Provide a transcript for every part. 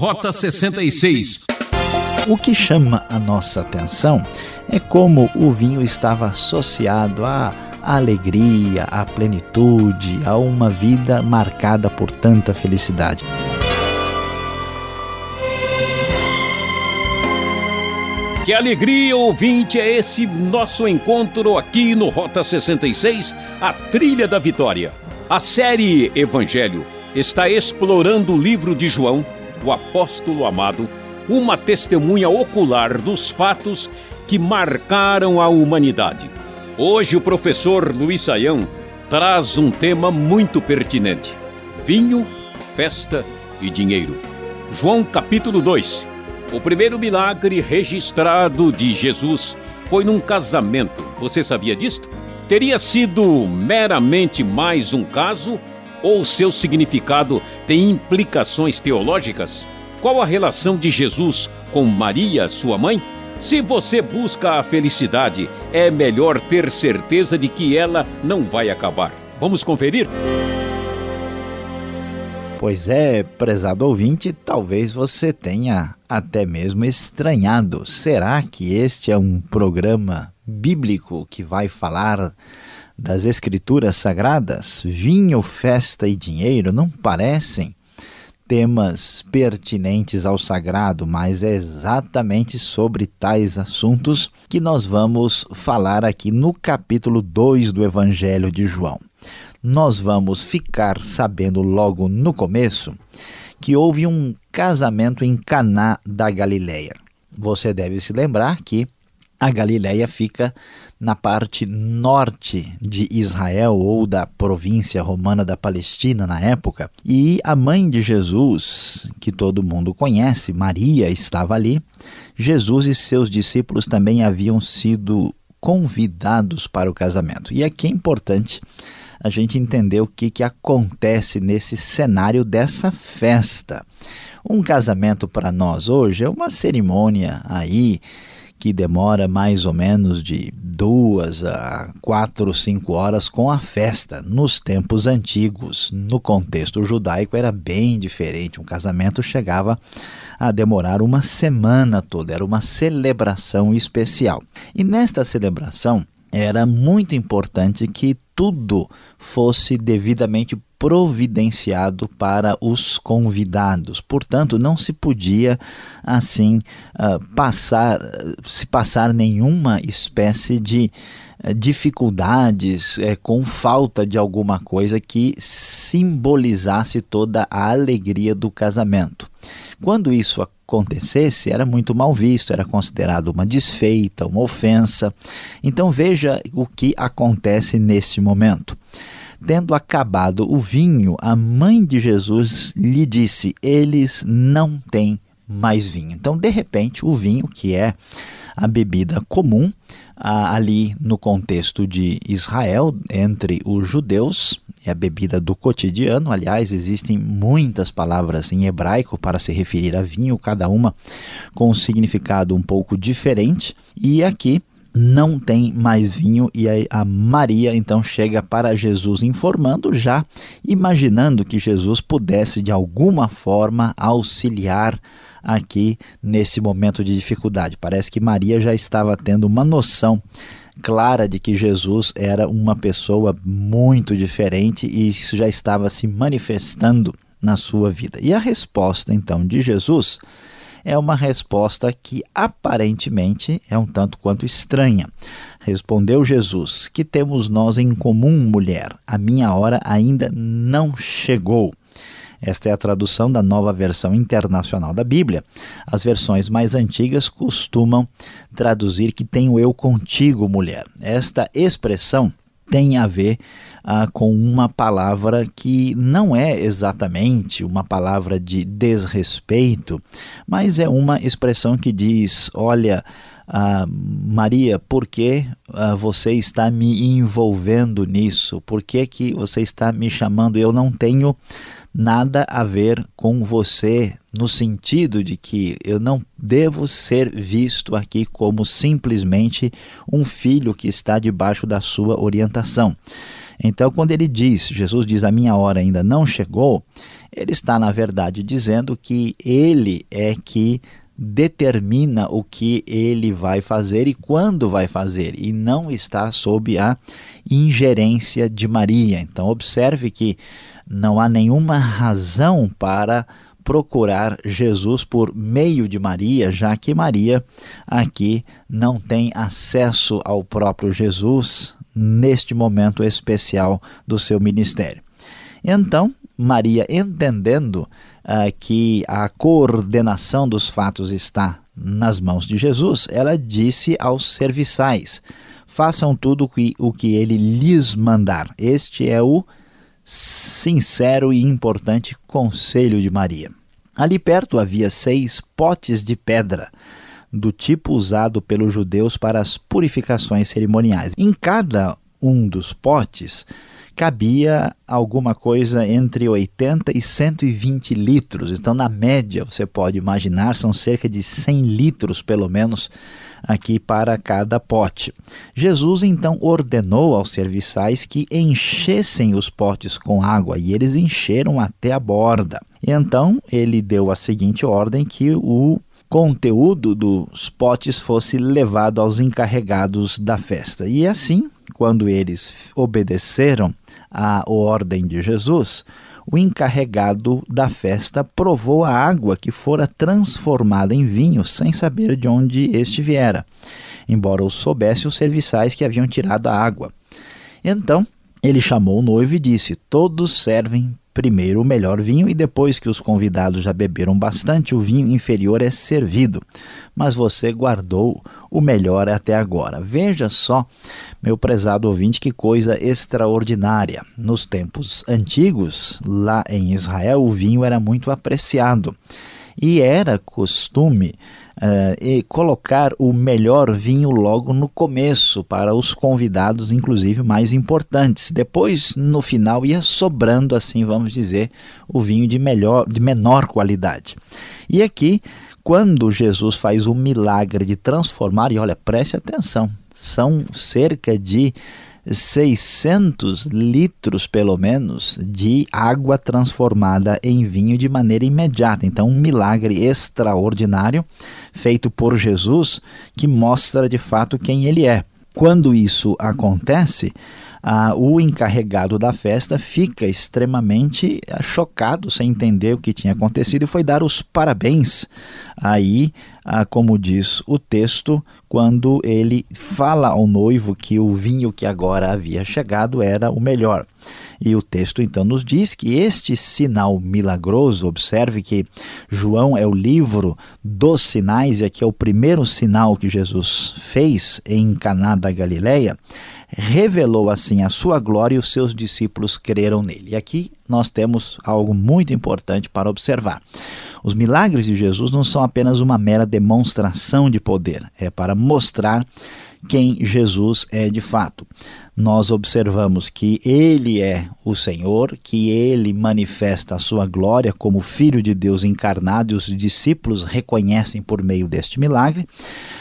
Rota 66. O que chama a nossa atenção é como o vinho estava associado à alegria, à plenitude, a uma vida marcada por tanta felicidade. Que alegria, ouvinte, é esse nosso encontro aqui no Rota 66, a Trilha da Vitória. A série Evangelho está explorando o livro de João, o apóstolo amado, uma testemunha ocular dos fatos que marcaram a humanidade. Hoje o professor Luiz Saião traz um tema muito pertinente: vinho, festa e dinheiro. João capítulo 2 o primeiro milagre registrado de Jesus foi num casamento. Você sabia disto? Teria sido meramente mais um caso ou seu significado tem implicações teológicas? Qual a relação de Jesus com Maria, sua mãe? Se você busca a felicidade, é melhor ter certeza de que ela não vai acabar. Vamos conferir? Pois é, prezado ouvinte, talvez você tenha até mesmo estranhado. Será que este é um programa bíblico que vai falar das Escrituras Sagradas? Vinho, festa e dinheiro não parecem temas pertinentes ao sagrado, mas é exatamente sobre tais assuntos que nós vamos falar aqui no capítulo 2 do Evangelho de João nós vamos ficar sabendo logo no começo que houve um casamento em Caná da Galileia. Você deve se lembrar que a Galileia fica na parte norte de Israel ou da província romana da Palestina na época, e a mãe de Jesus, que todo mundo conhece, Maria, estava ali. Jesus e seus discípulos também haviam sido convidados para o casamento. E aqui é importante a gente entender o que, que acontece nesse cenário dessa festa. Um casamento para nós hoje é uma cerimônia aí que demora mais ou menos de duas a quatro, cinco horas com a festa. Nos tempos antigos, no contexto judaico, era bem diferente. Um casamento chegava a demorar uma semana toda, era uma celebração especial. E nesta celebração, era muito importante que tudo fosse devidamente providenciado para os convidados. Portanto, não se podia assim uh, passar se passar nenhuma espécie de uh, dificuldades uh, com falta de alguma coisa que simbolizasse toda a alegria do casamento. Quando isso acontecesse, era muito mal visto, era considerado uma desfeita, uma ofensa. Então veja o que acontece nesse momento. Tendo acabado o vinho, a mãe de Jesus lhe disse: Eles não têm mais vinho. Então, de repente, o vinho, que é a bebida comum ali no contexto de Israel, entre os judeus, é a bebida do cotidiano. Aliás, existem muitas palavras em hebraico para se referir a vinho, cada uma com um significado um pouco diferente. E aqui não tem mais vinho e aí a Maria então chega para Jesus informando já imaginando que Jesus pudesse de alguma forma auxiliar aqui nesse momento de dificuldade. Parece que Maria já estava tendo uma noção clara de que Jesus era uma pessoa muito diferente e isso já estava se manifestando na sua vida. E a resposta então de Jesus é uma resposta que aparentemente é um tanto quanto estranha. Respondeu Jesus: Que temos nós em comum, mulher? A minha hora ainda não chegou. Esta é a tradução da nova versão internacional da Bíblia. As versões mais antigas costumam traduzir que tenho eu contigo, mulher. Esta expressão tem a ver ah, com uma palavra que não é exatamente uma palavra de desrespeito, mas é uma expressão que diz: olha. Ah, Maria, por que ah, você está me envolvendo nisso? Por que, que você está me chamando? Eu não tenho nada a ver com você, no sentido de que eu não devo ser visto aqui como simplesmente um filho que está debaixo da sua orientação. Então, quando ele diz, Jesus diz, a minha hora ainda não chegou, Ele está, na verdade, dizendo que ele é que determina o que ele vai fazer e quando vai fazer, e não está sob a ingerência de Maria. Então, observe que não há nenhuma razão para procurar Jesus por meio de Maria, já que Maria aqui não tem acesso ao próprio Jesus neste momento especial do seu ministério. Então, Maria, entendendo uh, que a coordenação dos fatos está nas mãos de Jesus, ela disse aos serviçais: façam tudo que, o que ele lhes mandar. Este é o sincero e importante conselho de Maria. Ali perto havia seis potes de pedra, do tipo usado pelos judeus para as purificações cerimoniais. Em cada um dos potes cabia alguma coisa entre 80 e 120 litros. Então, na média, você pode imaginar, são cerca de 100 litros, pelo menos, aqui para cada pote. Jesus então ordenou aos serviçais que enchessem os potes com água e eles encheram até a borda. E então ele deu a seguinte ordem que o conteúdo dos potes fosse levado aos encarregados da festa. E assim, quando eles obedeceram à ordem de Jesus, o encarregado da festa provou a água que fora transformada em vinho sem saber de onde este viera, embora o soubesse os serviçais que haviam tirado a água. Então ele chamou o noivo e disse: Todos servem primeiro o melhor vinho e depois que os convidados já beberam bastante, o vinho inferior é servido. Mas você guardou o melhor até agora. Veja só, meu prezado ouvinte, que coisa extraordinária. Nos tempos antigos, lá em Israel, o vinho era muito apreciado e era costume uh, e colocar o melhor vinho logo no começo para os convidados, inclusive mais importantes. Depois, no final, ia sobrando, assim vamos dizer, o vinho de melhor, de menor qualidade. E aqui, quando Jesus faz o milagre de transformar, e olha, preste atenção, são cerca de 600 litros, pelo menos, de água transformada em vinho de maneira imediata. Então, um milagre extraordinário feito por Jesus que mostra de fato quem ele é. Quando isso acontece, ah, o encarregado da festa fica extremamente ah, chocado, sem entender o que tinha acontecido, e foi dar os parabéns. Aí, ah, como diz o texto, quando ele fala ao noivo que o vinho que agora havia chegado era o melhor. E o texto então nos diz que este sinal milagroso, observe que João é o livro dos sinais, e aqui é o primeiro sinal que Jesus fez em Caná da Galileia revelou assim a sua glória e os seus discípulos creram nele. E aqui nós temos algo muito importante para observar. Os milagres de Jesus não são apenas uma mera demonstração de poder, é para mostrar quem Jesus é de fato nós observamos que ele é o Senhor, que ele manifesta a sua glória como Filho de Deus encarnado e os discípulos reconhecem por meio deste milagre.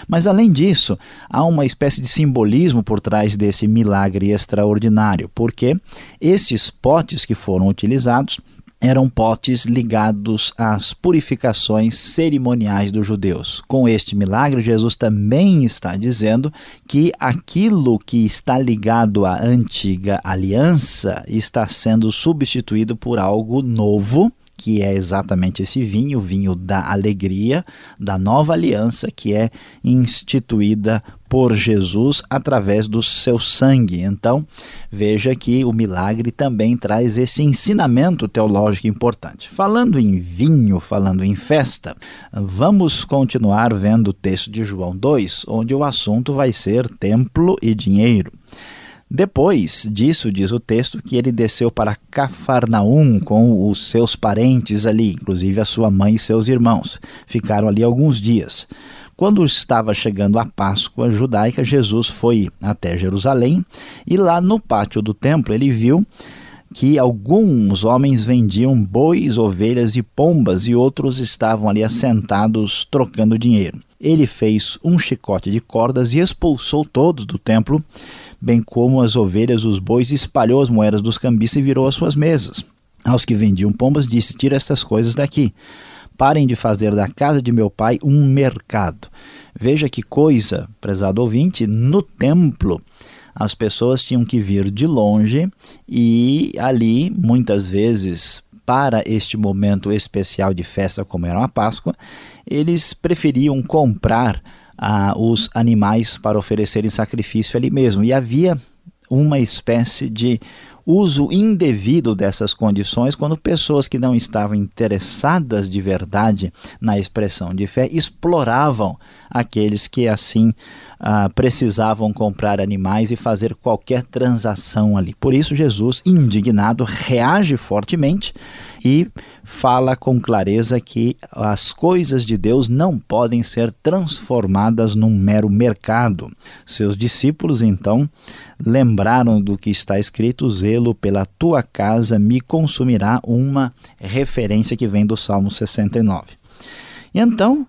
Mas além disso, há uma espécie de simbolismo por trás desse milagre extraordinário, porque esses potes que foram utilizados eram potes ligados às purificações cerimoniais dos judeus. Com este milagre, Jesus também está dizendo que aquilo que está ligado à antiga aliança está sendo substituído por algo novo que é exatamente esse vinho, o vinho da alegria, da nova aliança que é instituída por Jesus através do seu sangue. Então, veja que o milagre também traz esse ensinamento teológico importante. Falando em vinho, falando em festa, vamos continuar vendo o texto de João 2, onde o assunto vai ser templo e dinheiro. Depois disso, diz o texto, que ele desceu para Cafarnaum com os seus parentes ali, inclusive a sua mãe e seus irmãos. Ficaram ali alguns dias. Quando estava chegando a Páscoa judaica, Jesus foi até Jerusalém e lá no pátio do templo ele viu que alguns homens vendiam bois, ovelhas e pombas e outros estavam ali assentados trocando dinheiro. Ele fez um chicote de cordas e expulsou todos do templo bem como as ovelhas, os bois, espalhou as moedas dos cambistas e virou as suas mesas. Aos que vendiam pombas, disse: Tira estas coisas daqui. Parem de fazer da casa de meu pai um mercado. Veja que coisa, prezado ouvinte, no templo as pessoas tinham que vir de longe e ali, muitas vezes, para este momento especial de festa, como era a Páscoa, eles preferiam comprar ah, os animais para oferecerem sacrifício ali mesmo. E havia uma espécie de uso indevido dessas condições quando pessoas que não estavam interessadas de verdade na expressão de fé exploravam aqueles que assim ah, precisavam comprar animais e fazer qualquer transação ali. Por isso, Jesus, indignado, reage fortemente e fala com clareza que as coisas de Deus não podem ser transformadas num mero mercado. Seus discípulos, então, lembraram do que está escrito: zelo pela tua casa me consumirá, uma referência que vem do Salmo 69. E então,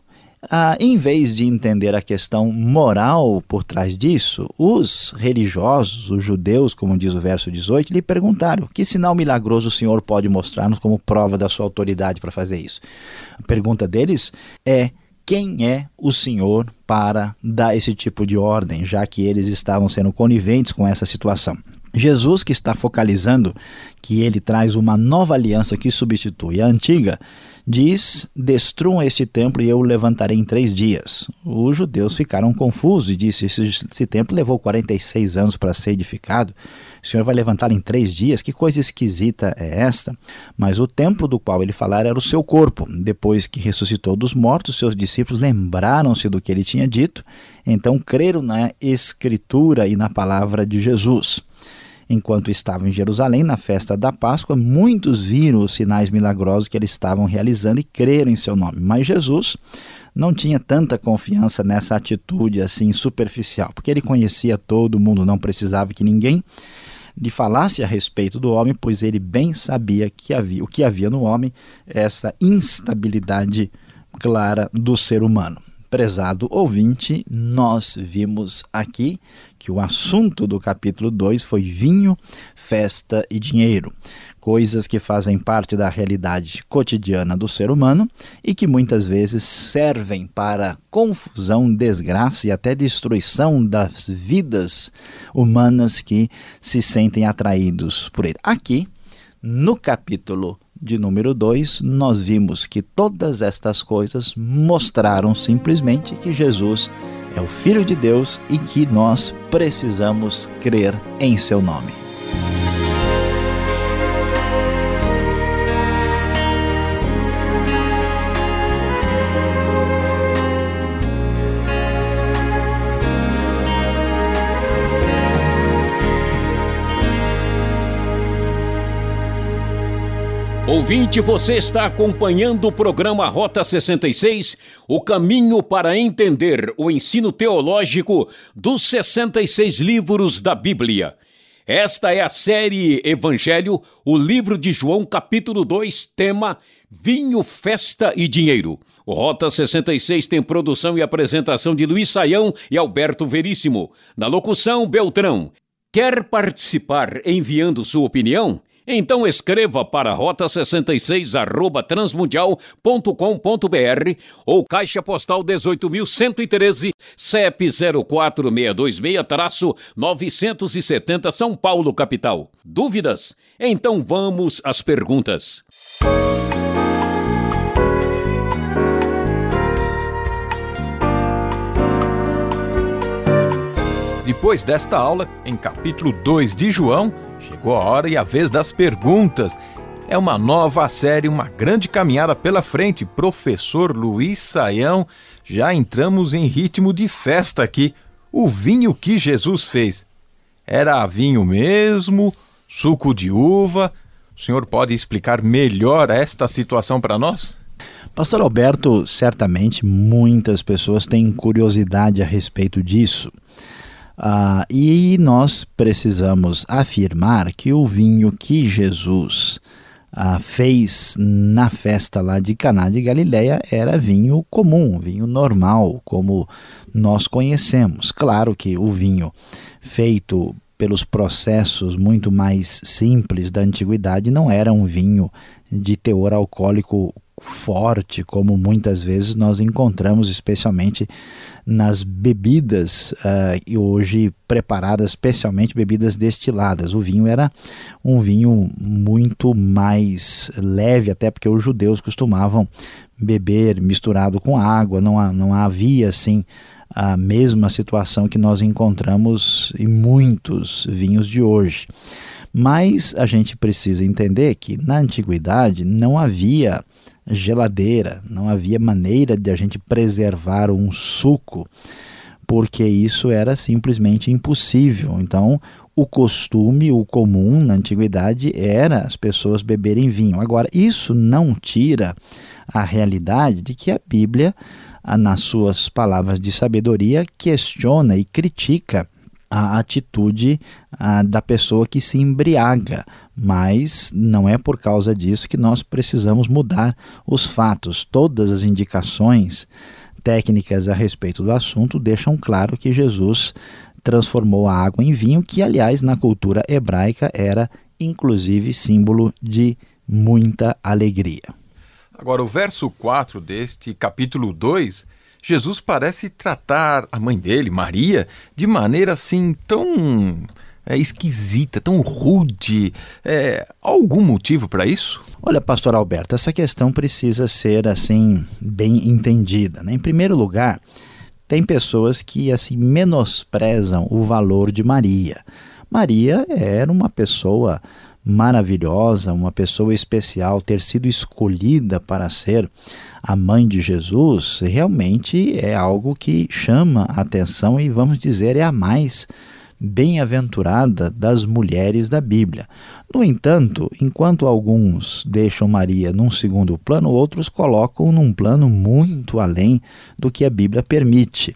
ah, em vez de entender a questão moral por trás disso, os religiosos, os judeus, como diz o verso 18, lhe perguntaram: que sinal milagroso o Senhor pode mostrar-nos como prova da sua autoridade para fazer isso? A pergunta deles é: quem é o Senhor para dar esse tipo de ordem, já que eles estavam sendo coniventes com essa situação? Jesus, que está focalizando que ele traz uma nova aliança que substitui a antiga, diz: Destruam este templo e eu o levantarei em três dias. Os judeus ficaram confusos e disse: esse, esse templo levou 46 anos para ser edificado. O Senhor vai levantar em três dias? Que coisa esquisita é esta? Mas o templo do qual ele falara era o seu corpo. Depois que ressuscitou dos mortos, seus discípulos lembraram-se do que ele tinha dito, então creram na Escritura e na palavra de Jesus. Enquanto estavam em Jerusalém na festa da Páscoa, muitos viram os sinais milagrosos que eles estavam realizando e creram em seu nome. Mas Jesus não tinha tanta confiança nessa atitude assim superficial, porque ele conhecia todo mundo, não precisava que ninguém lhe falasse a respeito do homem, pois ele bem sabia que havia o que havia no homem, essa instabilidade clara do ser humano. Prezado ouvinte, nós vimos aqui que o assunto do capítulo 2 foi vinho, festa e dinheiro, coisas que fazem parte da realidade cotidiana do ser humano e que muitas vezes servem para confusão, desgraça e até destruição das vidas humanas que se sentem atraídos por ele. Aqui, no capítulo de número 2, nós vimos que todas estas coisas mostraram simplesmente que Jesus é o Filho de Deus e que nós precisamos crer em seu nome. Ouvinte, você está acompanhando o programa Rota 66, o caminho para entender o ensino teológico dos 66 livros da Bíblia. Esta é a série Evangelho, o livro de João, capítulo 2, tema Vinho, Festa e Dinheiro. O Rota 66 tem produção e apresentação de Luiz Saião e Alberto Veríssimo. Na locução, Beltrão. Quer participar enviando sua opinião? Então escreva para rota 66 arroba transmundial.com.br ou caixa postal 18.113 CEP 04626-970 São Paulo, capital. Dúvidas? Então vamos às perguntas. Depois desta aula, em capítulo 2 de João, Chegou a hora e a vez das perguntas. É uma nova série, uma grande caminhada pela frente. Professor Luiz Saião, já entramos em ritmo de festa aqui. O vinho que Jesus fez era vinho mesmo? Suco de uva? O senhor pode explicar melhor esta situação para nós? Pastor Alberto, certamente muitas pessoas têm curiosidade a respeito disso. Ah, e nós precisamos afirmar que o vinho que Jesus ah, fez na festa lá de Caná de Galileia era vinho comum, vinho normal, como nós conhecemos. Claro que o vinho feito pelos processos muito mais simples da antiguidade, não era um vinho de teor alcoólico forte, como muitas vezes nós encontramos, especialmente nas bebidas uh, e hoje preparadas, especialmente bebidas destiladas. O vinho era um vinho muito mais leve, até porque os judeus costumavam beber misturado com água, não, não havia assim a mesma situação que nós encontramos em muitos vinhos de hoje. Mas a gente precisa entender que na antiguidade não havia geladeira, não havia maneira de a gente preservar um suco, porque isso era simplesmente impossível. Então, o costume, o comum na antiguidade era as pessoas beberem vinho. Agora, isso não tira a realidade de que a Bíblia, nas suas palavras de sabedoria, questiona e critica a atitude da pessoa que se embriaga, mas não é por causa disso que nós precisamos mudar os fatos. Todas as indicações técnicas a respeito do assunto deixam claro que Jesus transformou a água em vinho, que, aliás, na cultura hebraica era inclusive símbolo de muita alegria. Agora, o verso 4 deste capítulo 2 Jesus parece tratar a mãe dele, Maria, de maneira assim tão é, esquisita, tão rude. É, algum motivo para isso? Olha, pastor Alberto, essa questão precisa ser assim bem entendida. Né? Em primeiro lugar, tem pessoas que assim menosprezam o valor de Maria. Maria era uma pessoa maravilhosa, uma pessoa especial, ter sido escolhida para ser a mãe de Jesus, realmente é algo que chama a atenção e, vamos dizer, é a mais bem-aventurada das mulheres da Bíblia. No entanto, enquanto alguns deixam Maria num segundo plano, outros colocam num plano muito além do que a Bíblia permite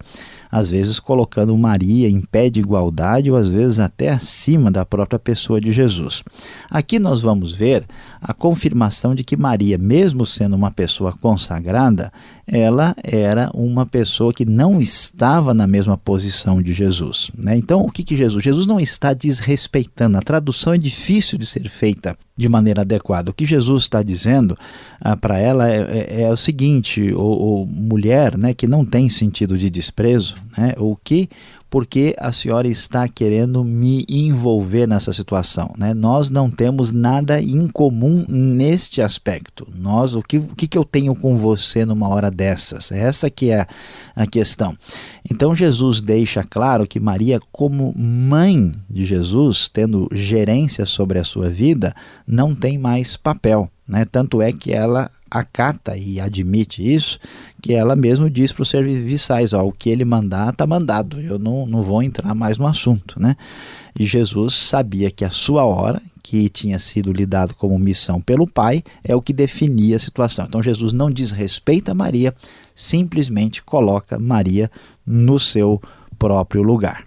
às vezes colocando Maria em pé de igualdade ou às vezes até acima da própria pessoa de Jesus. Aqui nós vamos ver a confirmação de que Maria, mesmo sendo uma pessoa consagrada, ela era uma pessoa que não estava na mesma posição de Jesus. Né? Então, o que, que Jesus? Jesus não está desrespeitando. A tradução é difícil de ser feita de maneira adequada. O que Jesus está dizendo ah, para ela é, é, é, o seguinte: ou, mulher, né, que não tem sentido de desprezo, né, o que porque a senhora está querendo me envolver nessa situação. Né? Nós não temos nada em comum neste aspecto. Nós, o que, o que eu tenho com você numa hora dessas? Essa que é a questão. Então Jesus deixa claro que Maria, como mãe de Jesus, tendo gerência sobre a sua vida, não tem mais papel. Né? Tanto é que ela acata e admite isso, que ela mesmo diz para os serviçais, ó, o que ele mandar está mandado, eu não, não vou entrar mais no assunto. Né? E Jesus sabia que a sua hora, que tinha sido lidado como missão pelo Pai, é o que definia a situação. Então Jesus não desrespeita Maria, simplesmente coloca Maria no seu próprio lugar.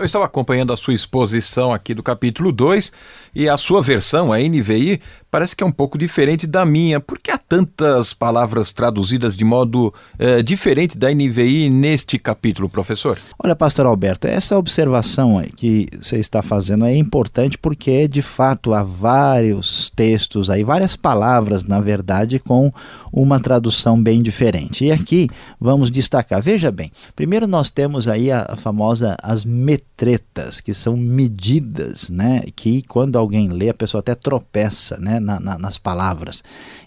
Eu estava acompanhando a sua exposição aqui do capítulo 2 e a sua versão, a NVI, parece que é um pouco diferente da minha. Por que há tantas palavras traduzidas de modo eh, diferente da NVI neste capítulo, professor? Olha, pastor Alberto, essa observação que você está fazendo é importante porque, de fato, há vários textos aí, várias palavras, na verdade, com uma tradução bem diferente. E aqui vamos destacar. Veja bem, primeiro nós temos aí a, a famosa as metretas, que são medidas, né? Que quando alguém lê, a pessoa até tropeça, né? Na, na, nas palavras.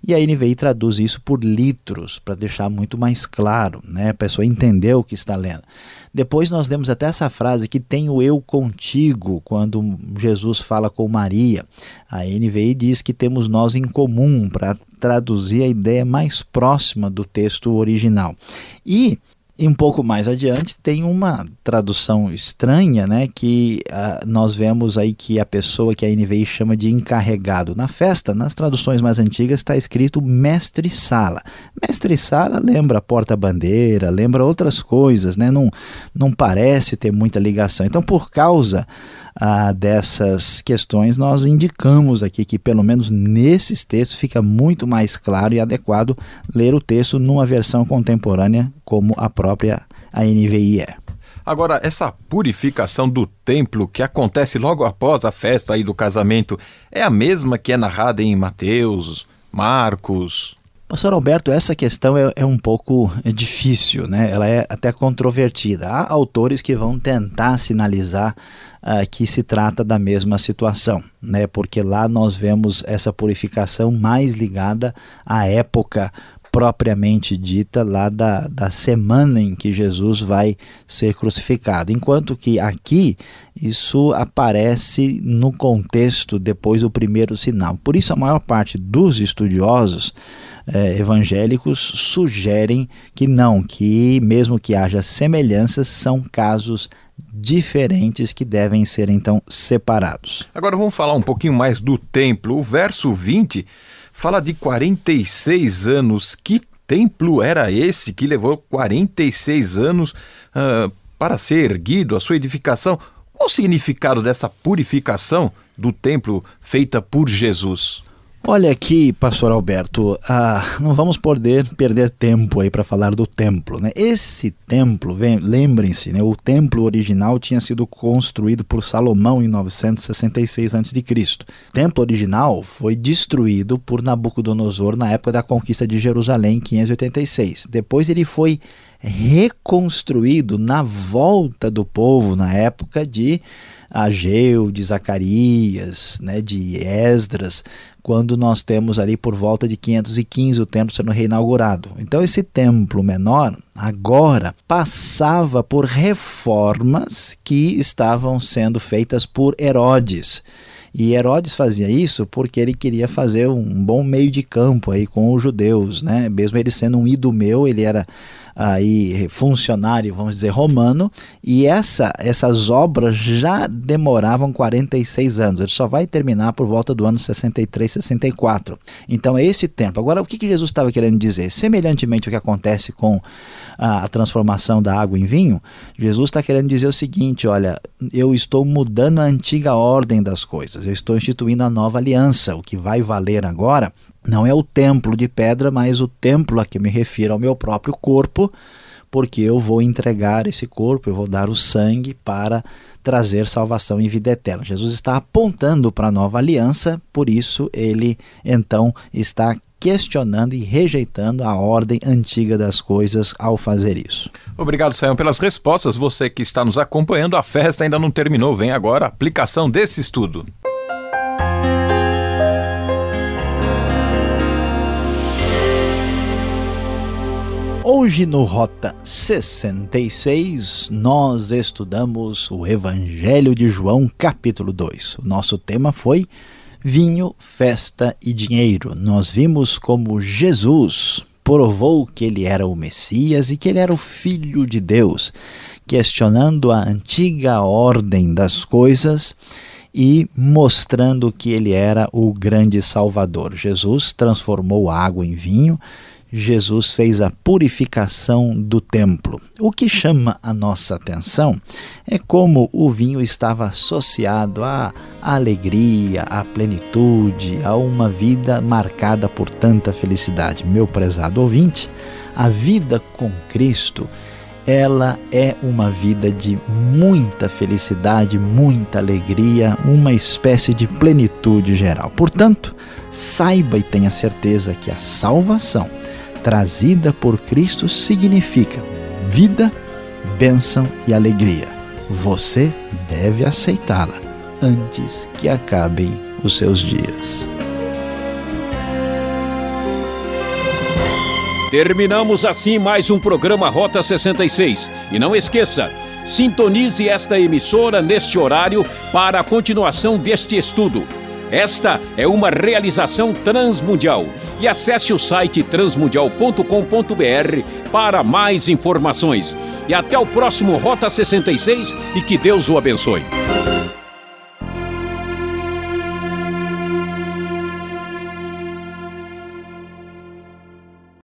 E a NVI traduz isso por litros, para deixar muito mais claro, né? a pessoa entender o que está lendo. Depois nós temos até essa frase que tem o eu contigo, quando Jesus fala com Maria. A NVI diz que temos nós em comum, para traduzir a ideia mais próxima do texto original. E e um pouco mais adiante tem uma tradução estranha, né, que uh, nós vemos aí que a pessoa que a NVI chama de encarregado. Na festa, nas traduções mais antigas, está escrito mestre-sala. Mestre-sala lembra porta-bandeira, lembra outras coisas, né, não, não parece ter muita ligação. Então, por causa ah, dessas questões, nós indicamos aqui que, pelo menos nesses textos, fica muito mais claro e adequado ler o texto numa versão contemporânea como a própria NVI é. Agora, essa purificação do templo que acontece logo após a festa aí do casamento é a mesma que é narrada em Mateus, Marcos, Pastor Alberto, essa questão é, é, um pouco difícil, né? Ela é até controvertida. Há autores que vão tentar sinalizar uh, que se trata da mesma situação, né? Porque lá nós vemos essa purificação mais ligada à época propriamente dita lá da, da semana em que Jesus vai ser crucificado. Enquanto que aqui isso aparece no contexto depois do primeiro sinal. Por isso, a maior parte dos estudiosos eh, evangélicos sugerem que não, que mesmo que haja semelhanças, são casos diferentes que devem ser então separados. Agora vamos falar um pouquinho mais do templo. O verso 20 fala de 46 anos. Que templo era esse que levou 46 anos uh, para ser erguido, a sua edificação? Qual o significado dessa purificação do templo feita por Jesus? Olha aqui, pastor Alberto, ah, não vamos poder perder tempo aí para falar do templo. Né? Esse templo, lembrem-se, né, o templo original tinha sido construído por Salomão em 966 a.C. O templo original foi destruído por Nabucodonosor na época da conquista de Jerusalém em 586. Depois ele foi reconstruído na volta do povo na época de Ageu, de Zacarias, né, de Esdras, quando nós temos ali por volta de 515 o templo sendo reinaugurado. Então esse templo menor agora passava por reformas que estavam sendo feitas por Herodes. E Herodes fazia isso porque ele queria fazer um bom meio de campo aí com os judeus, né? Mesmo ele sendo um idumeu, ele era aí funcionário, vamos dizer, romano, e essa, essas obras já demoravam 46 anos. Ele só vai terminar por volta do ano 63, 64. Então é esse tempo. Agora, o que, que Jesus estava querendo dizer? Semelhantemente ao que acontece com a, a transformação da água em vinho, Jesus está querendo dizer o seguinte: olha, eu estou mudando a antiga ordem das coisas, eu estou instituindo a nova aliança. O que vai valer agora não é o templo de pedra, mas o templo a que me refiro ao meu próprio corpo, porque eu vou entregar esse corpo, eu vou dar o sangue para trazer salvação e vida eterna. Jesus está apontando para a nova aliança, por isso ele então está questionando e rejeitando a ordem antiga das coisas ao fazer isso. Obrigado, Sayão, pelas respostas. Você que está nos acompanhando, a festa ainda não terminou. Vem agora a aplicação desse estudo. Hoje no Rota 66 nós estudamos o Evangelho de João, capítulo 2. O nosso tema foi vinho, festa e dinheiro. Nós vimos como Jesus provou que ele era o Messias e que ele era o Filho de Deus, questionando a antiga ordem das coisas e mostrando que ele era o grande Salvador. Jesus transformou água em vinho Jesus fez a purificação do templo. O que chama a nossa atenção é como o vinho estava associado à alegria, à plenitude, a uma vida marcada por tanta felicidade. Meu prezado ouvinte, a vida com Cristo ela é uma vida de muita felicidade, muita alegria, uma espécie de plenitude geral. Portanto, saiba e tenha certeza que a salvação trazida por Cristo significa vida, bênção e alegria. Você deve aceitá-la antes que acabem os seus dias. Terminamos assim mais um programa Rota 66. E não esqueça, sintonize esta emissora neste horário para a continuação deste estudo. Esta é uma realização transmundial e acesse o site transmundial.com.br para mais informações. E até o próximo Rota 66 e que Deus o abençoe.